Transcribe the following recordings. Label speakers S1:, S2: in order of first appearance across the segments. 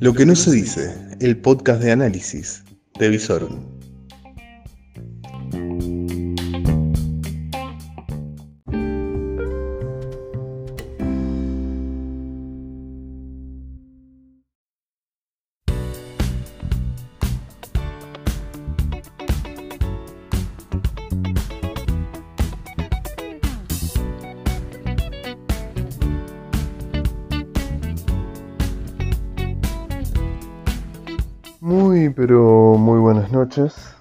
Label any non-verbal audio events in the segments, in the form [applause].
S1: Lo que no se dice, el podcast de análisis de Visorum. Muy, pero muy buenas noches.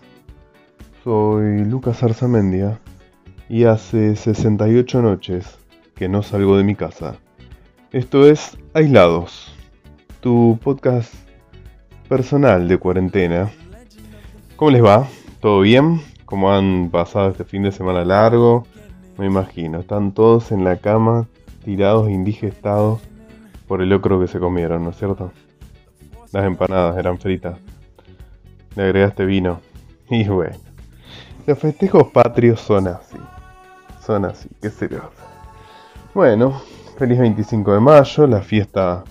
S1: Soy Lucas Arzamendia y hace 68 noches que no salgo de mi casa. Esto es Aislados, tu podcast personal de cuarentena. ¿Cómo les va? ¿Todo bien? ¿Cómo han pasado este fin de semana largo? Me imagino, están todos en la cama, tirados, indigestados por el locro que se comieron, ¿no es cierto? Las empanadas eran fritas. Le agregaste vino. Y bueno. Los festejos patrios son así. Son así, qué se Bueno, feliz 25 de mayo, la fiesta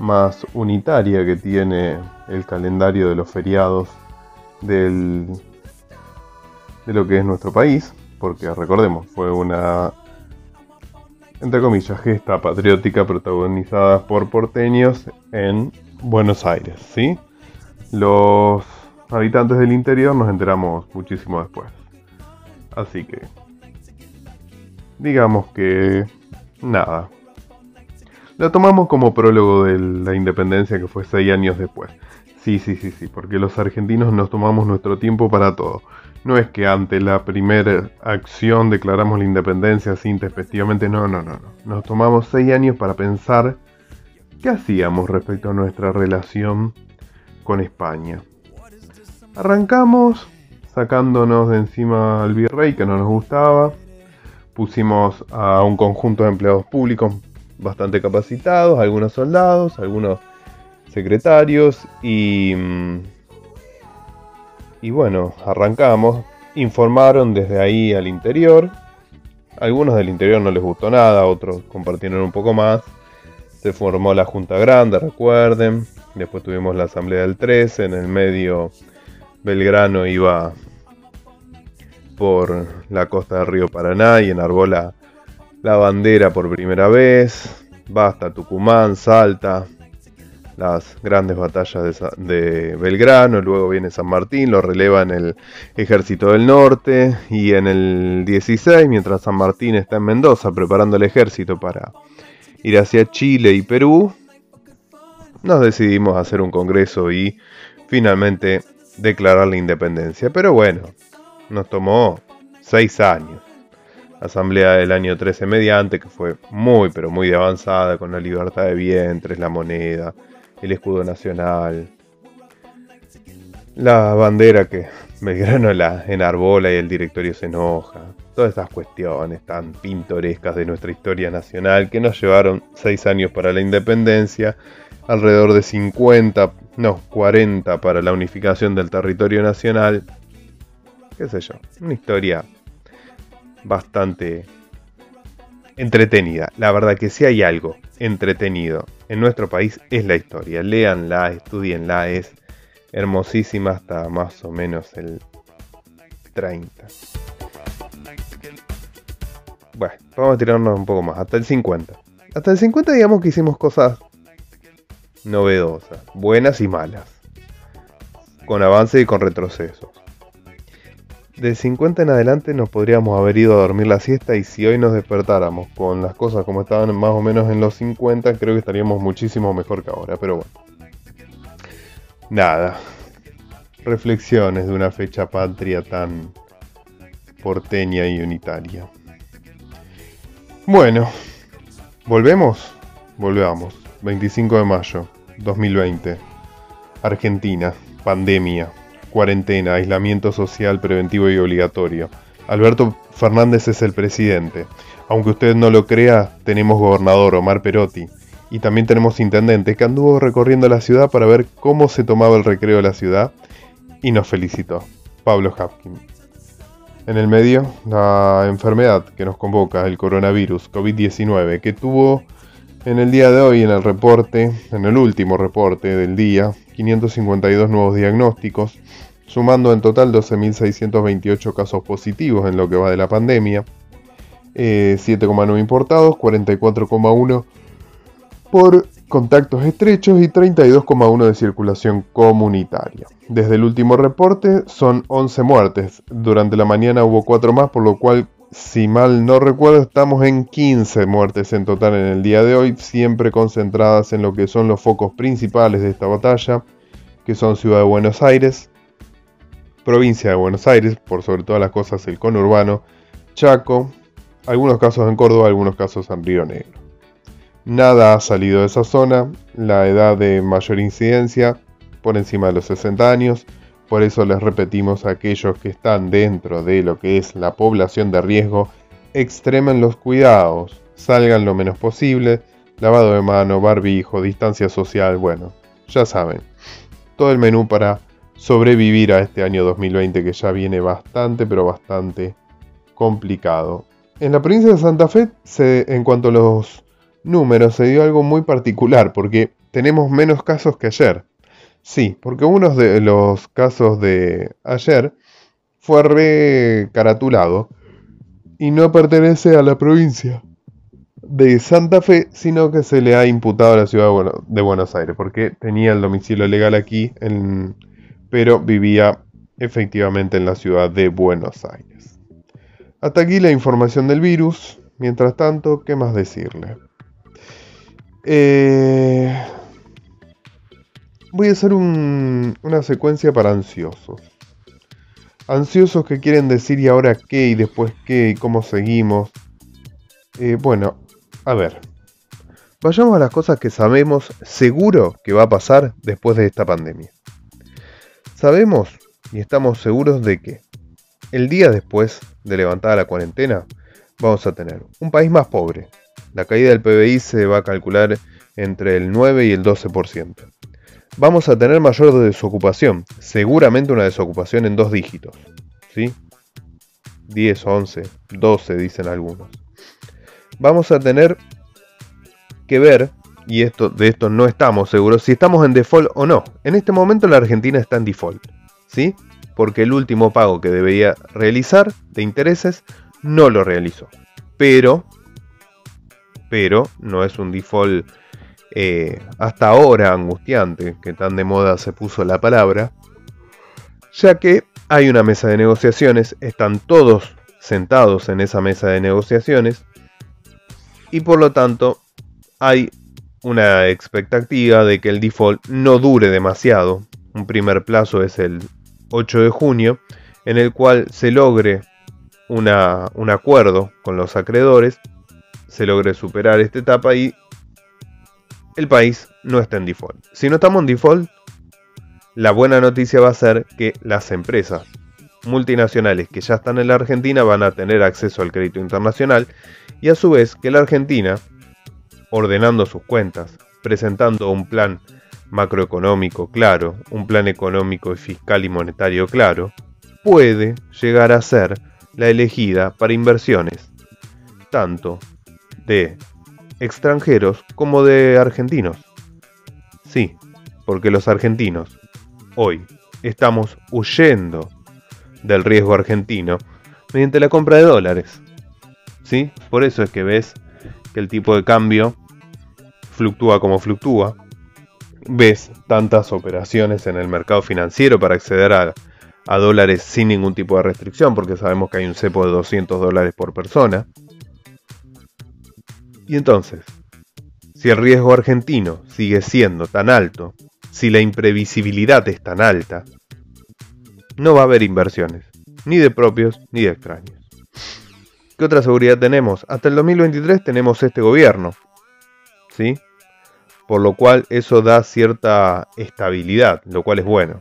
S1: más unitaria que tiene el calendario de los feriados del, de lo que es nuestro país, porque recordemos, fue una, entre comillas, gesta patriótica protagonizada por porteños en Buenos Aires, ¿sí? Los habitantes del interior nos enteramos muchísimo después. Así que, digamos que, nada. La tomamos como prólogo de la independencia que fue seis años después. Sí, sí, sí, sí, porque los argentinos nos tomamos nuestro tiempo para todo. No es que ante la primera acción declaramos la independencia así intempestivamente, no, no, no, no. Nos tomamos seis años para pensar ¿Qué hacíamos respecto a nuestra relación con España? Arrancamos sacándonos de encima al virrey que no nos gustaba, pusimos a un conjunto de empleados públicos bastante capacitados, algunos soldados, algunos secretarios y, y bueno, arrancamos, informaron desde ahí al interior, algunos del interior no les gustó nada, otros compartieron un poco más, se formó la Junta Grande, recuerden. Después tuvimos la Asamblea del 13. En el medio, Belgrano iba por la costa del río Paraná y enarbó la, la bandera por primera vez. Basta, Tucumán, Salta, las grandes batallas de, de, Belgrano, luego viene San Martín, lo releva en el ejército del norte y en el 16, mientras San Martín está en Mendoza preparando el ejército para ir hacia Chile y Perú, nos decidimos hacer un congreso y finalmente declarar la independencia. Pero bueno, nos tomó seis años. Asamblea del año 13 mediante, que fue muy, pero muy avanzada, con la libertad de vientres, la moneda, el escudo nacional, la bandera que Belgrano [laughs] la enarbola y el directorio se enoja todas estas cuestiones tan pintorescas de nuestra historia nacional que nos llevaron seis años para la independencia, alrededor de 50, no, 40 para la unificación del territorio nacional, qué sé yo, una historia bastante entretenida. La verdad que si hay algo entretenido en nuestro país es la historia. Léanla, estudienla, es hermosísima hasta más o menos el 30. Bueno, vamos a tirarnos un poco más, hasta el 50. Hasta el 50 digamos que hicimos cosas novedosas, buenas y malas, con avance y con retrocesos. De 50 en adelante nos podríamos haber ido a dormir la siesta y si hoy nos despertáramos con las cosas como estaban más o menos en los 50, creo que estaríamos muchísimo mejor que ahora, pero bueno. Nada. Reflexiones de una fecha patria tan porteña y unitaria. Bueno, volvemos. Volvamos. 25 de mayo 2020. Argentina. Pandemia. Cuarentena. Aislamiento social preventivo y obligatorio. Alberto Fernández es el presidente. Aunque usted no lo crea, tenemos gobernador Omar Perotti. Y también tenemos intendente que anduvo recorriendo la ciudad para ver cómo se tomaba el recreo de la ciudad. Y nos felicitó. Pablo Hapkin. En el medio, la enfermedad que nos convoca, el coronavirus COVID-19, que tuvo En el día de hoy, en el reporte, en el último reporte del día, 552 nuevos diagnósticos, sumando en total 12.628 casos positivos en lo que va de la pandemia, 7,9 eh, importados, 44,1 por contactos estrechos y 32,1 de circulación comunitaria. Desde el último reporte son 11 muertes. Durante la mañana hubo 4 más, por lo cual, si mal no recuerdo, estamos en 15 muertes en total en el día de hoy, siempre concentradas en lo que son los focos principales de esta batalla, que son Ciudad de Buenos Aires, provincia de Buenos Aires, por sobre todas las cosas el conurbano, Chaco, algunos casos en Córdoba, algunos casos en Río Negro. Nada ha salido de esa zona, la edad de mayor incidencia por encima de los 60 años, por eso les repetimos a aquellos que están dentro de lo que es la población de riesgo, extremen los cuidados, salgan lo menos posible, lavado de mano, barbijo, distancia social, bueno, ya saben, todo el menú para sobrevivir a este año 2020 que ya viene bastante, pero bastante complicado. En la provincia de Santa Fe, en cuanto a los números, se dio algo muy particular, porque tenemos menos casos que ayer. Sí, porque uno de los casos de ayer fue recaratulado y no pertenece a la provincia de Santa Fe, sino que se le ha imputado a la ciudad de Buenos Aires, porque tenía el domicilio legal aquí pero vivía efectivamente en la ciudad de Buenos Aires. Hasta aquí la información del virus. Mientras tanto, ¿qué más decirle? Eh, voy a hacer una secuencia para ansiosos. Ansiosos que quieren decir y ahora qué y después qué y cómo seguimos. Eh, bueno, a ver. Vayamos a las cosas que sabemos seguro que va a pasar después de esta pandemia. Sabemos y estamos seguros de que el día después de levantada la cuarentena vamos a tener un país más pobre. La caída del PBI se va a calcular entre el 9 y el 12%. Vamos a tener mayor desocupación, seguramente una desocupación en dos dígitos. ¿Sí? 10, 11, 12 dicen algunos. Vamos a tener que ver y esto, de esto no estamos seguros, si estamos en default o no. En este momento la Argentina está en default, ¿sí? Porque el último pago que debería realizar de intereses no lo realizó. Pero, pero no es un default eh, hasta ahora angustiante, que tan de moda se puso la palabra, ya que hay una mesa de negociaciones, están todos sentados en esa mesa de negociaciones y por lo tanto hay una expectativa de que el default no dure demasiado. Un primer plazo es el 8 de junio, en el cual se logre un acuerdo con los acreedores, se logre superar esta etapa y el país no está en default. Si no estamos en default, la buena noticia va a ser que las empresas multinacionales que ya están en la Argentina van a tener acceso al crédito internacional y a su vez que la Argentina ordenando sus cuentas, presentando un plan macroeconómico claro, un plan económico y fiscal y monetario claro, puede llegar a ser la elegida para inversiones, tanto de extranjeros como de argentinos. Sí, porque los argentinos hoy estamos huyendo del riesgo argentino mediante la compra de dólares. ¿Sí? Por eso es que ves que el tipo de cambio fluctúa como fluctúa, ves tantas operaciones en el mercado financiero para acceder a, dólares sin ningún tipo de restricción, porque sabemos que hay un cepo de 200 dólares por persona. Y entonces, si el riesgo argentino sigue siendo tan alto, si la imprevisibilidad es tan alta, no va a haber inversiones, ni de propios ni de extraños. ¿Qué otra seguridad tenemos? Hasta el 2023 tenemos este gobierno, ¿sí? Por lo cual eso da cierta estabilidad, lo cual es bueno.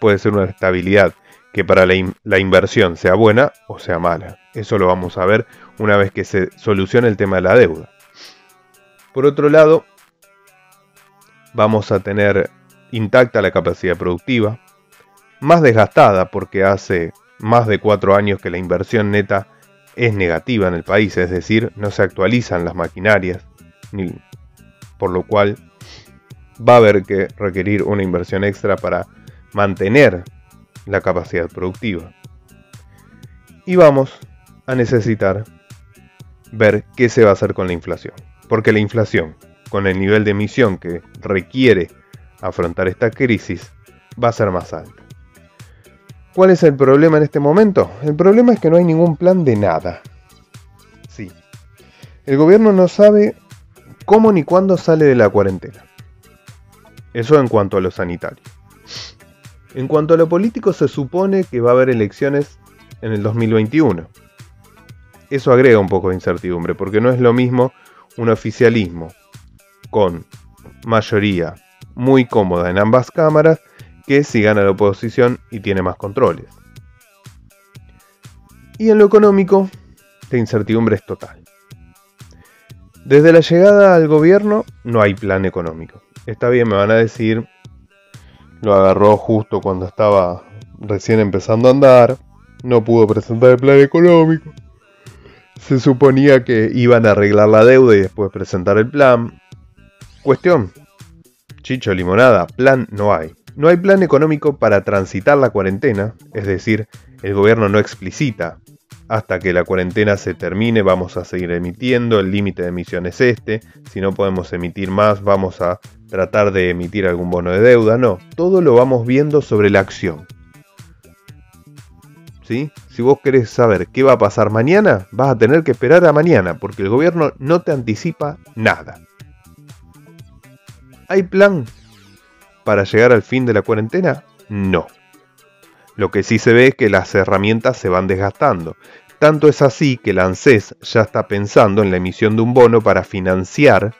S1: Puede ser una estabilidad que para la, inversión sea buena o sea mala. Eso lo vamos a ver una vez que se solucione el tema de la deuda. Por otro lado, vamos a tener intacta la capacidad productiva, más desgastada porque hace más de cuatro años que la inversión neta es negativa en el país, es decir, no se actualizan las maquinarias, por lo cual va a haber que requerir una inversión extra para mantener la capacidad productiva. Y vamos a necesitar ver qué se va a hacer con la inflación. Porque la inflación, con el nivel de emisión que requiere afrontar esta crisis, va a ser más alta. ¿Cuál es el problema en este momento? El problema es que no hay ningún plan de nada. Sí. El gobierno no sabe cómo ni cuándo sale de la cuarentena. Eso en cuanto a lo sanitario. En cuanto a lo político, se supone que va a haber elecciones en el 2021. Eso agrega un poco de incertidumbre, porque no es lo mismo un oficialismo con mayoría muy cómoda en ambas cámaras que si gana la oposición y tiene más controles. Y en lo económico, la incertidumbre es total. Desde la llegada al gobierno no hay plan económico. Está bien, me van a decir, lo agarró justo cuando estaba recién empezando a andar, no pudo presentar el plan económico. Se suponía que iban a arreglar la deuda y después presentar el plan. Cuestión, chicho limonada, plan no hay. No hay plan económico para transitar la cuarentena, es decir, el gobierno no explicita hasta que la cuarentena se termine vamos a seguir emitiendo, el límite de emisión es este, si no podemos emitir más vamos a tratar de emitir algún bono de deuda, no, todo lo vamos viendo sobre la acción. ¿Sí? Si vos querés saber qué va a pasar mañana, vas a tener que esperar a mañana, porque el gobierno no te anticipa nada. ¿Hay plan para llegar al fin de la cuarentena? No. Lo que sí se ve es que las herramientas se van desgastando. Tanto es así que la ANSES ya está pensando en la emisión de un bono para financiar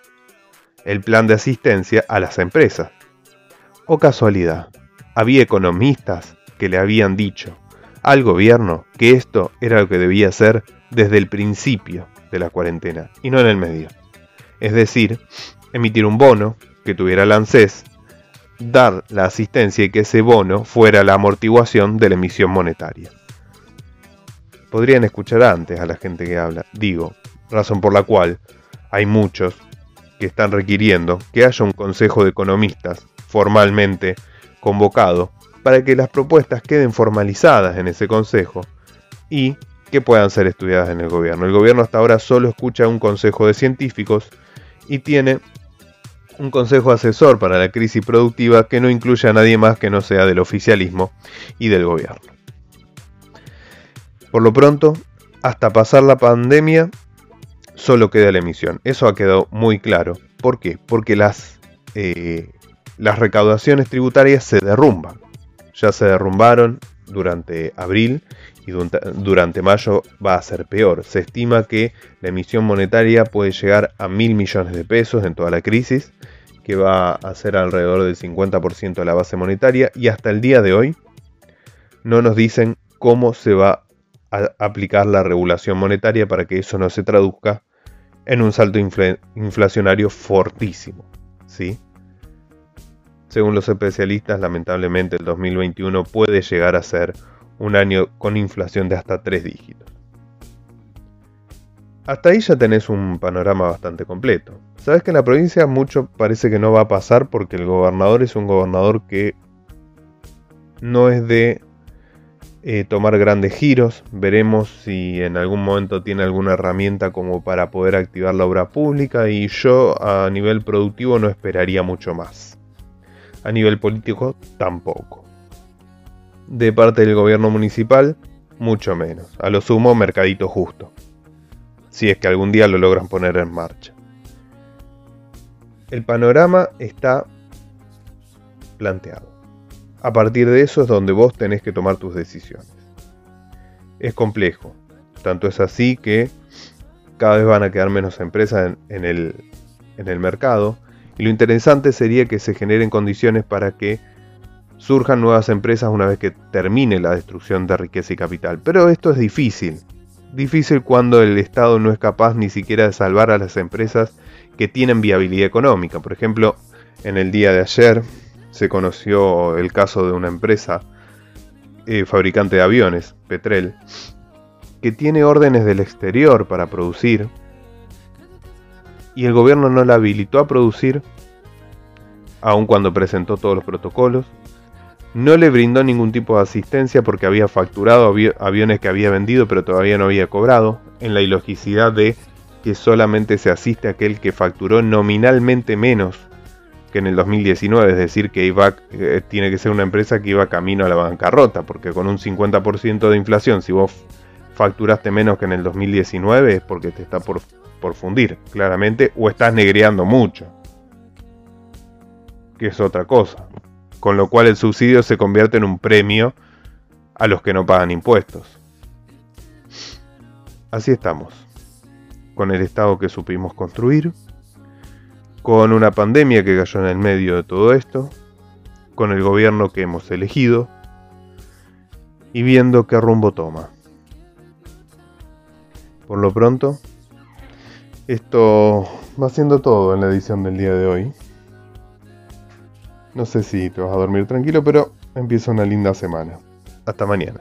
S1: el plan de asistencia a las empresas. O casualidad, había economistas que le habían dicho al gobierno que esto era lo que debía hacer desde el principio de la cuarentena y no en el medio. Es decir, emitir un bono que tuviera la ANSES dar la asistencia y que ese bono fuera la amortiguación de la emisión monetaria. Podrían escuchar antes a la gente que habla, digo, razón por la cual hay muchos que están requiriendo que haya un consejo de economistas formalmente convocado para que las propuestas queden formalizadas en ese consejo y que puedan ser estudiadas en el gobierno. El gobierno hasta ahora solo escucha un consejo de científicos y tiene un consejo asesor para la crisis productiva que no incluya a nadie más que no sea del oficialismo y del gobierno. Por lo pronto, hasta pasar la pandemia, solo queda la emisión. Eso ha quedado muy claro. ¿Por qué? Porque las, eh, las recaudaciones tributarias se derrumban. Ya se derrumbaron durante abril y durante mayo va a ser peor. Se estima que la emisión monetaria puede llegar a mil millones de pesos en toda la crisis, que va a ser alrededor del 50% de la base monetaria y hasta el día de hoy no nos dicen cómo se va a aplicar la regulación monetaria para que eso no se traduzca en un salto inflacionario fortísimo. ¿sí? Según los especialistas, lamentablemente el 2021 puede llegar a ser un año con inflación de hasta tres dígitos. Hasta ahí ya tenés un panorama bastante completo. Sabes que en la provincia mucho parece que no va a pasar porque el gobernador es un gobernador que no es de eh, tomar grandes giros. Veremos si en algún momento tiene alguna herramienta como para poder activar la obra pública y yo a nivel productivo no esperaría mucho más. A nivel político tampoco de parte del gobierno municipal, mucho menos. A lo sumo, mercadito justo. Si es que algún día lo logran poner en marcha. El panorama está planteado. A partir de eso es donde vos tenés que tomar tus decisiones. Es complejo. Tanto es así que cada vez van a quedar menos empresas en, el, en el mercado. Y lo interesante sería que se generen condiciones para que surjan nuevas empresas una vez que termine la destrucción de riqueza y capital. Pero esto es difícil. Difícil cuando el Estado no es capaz ni siquiera de salvar a las empresas que tienen viabilidad económica. Por ejemplo, en el día de ayer se conoció el caso de una empresa eh, fabricante de aviones, Petrel, que tiene órdenes del exterior para producir y el gobierno no la habilitó a producir, aun cuando presentó todos los protocolos. No le brindó ningún tipo de asistencia porque había facturado aviones que había vendido pero todavía no había cobrado, en la ilogicidad de que solamente se asiste a aquel que facturó nominalmente menos que en el 2019, es decir, que iba, eh, tiene que ser una empresa que iba camino a la bancarrota, porque con un 50% de inflación, si vos facturaste menos que en el 2019 es porque te está por, por fundir, claramente, o estás negreando mucho, que es otra cosa. Con lo cual el subsidio se convierte en un premio a los que no pagan impuestos. Así estamos, con el Estado que supimos construir, con una pandemia que cayó en el medio de todo esto, con el gobierno que hemos elegido y viendo qué rumbo toma. Por lo pronto, esto va siendo todo en la edición del día de hoy. No sé si te vas a dormir tranquilo, pero empieza una linda semana. Hasta mañana.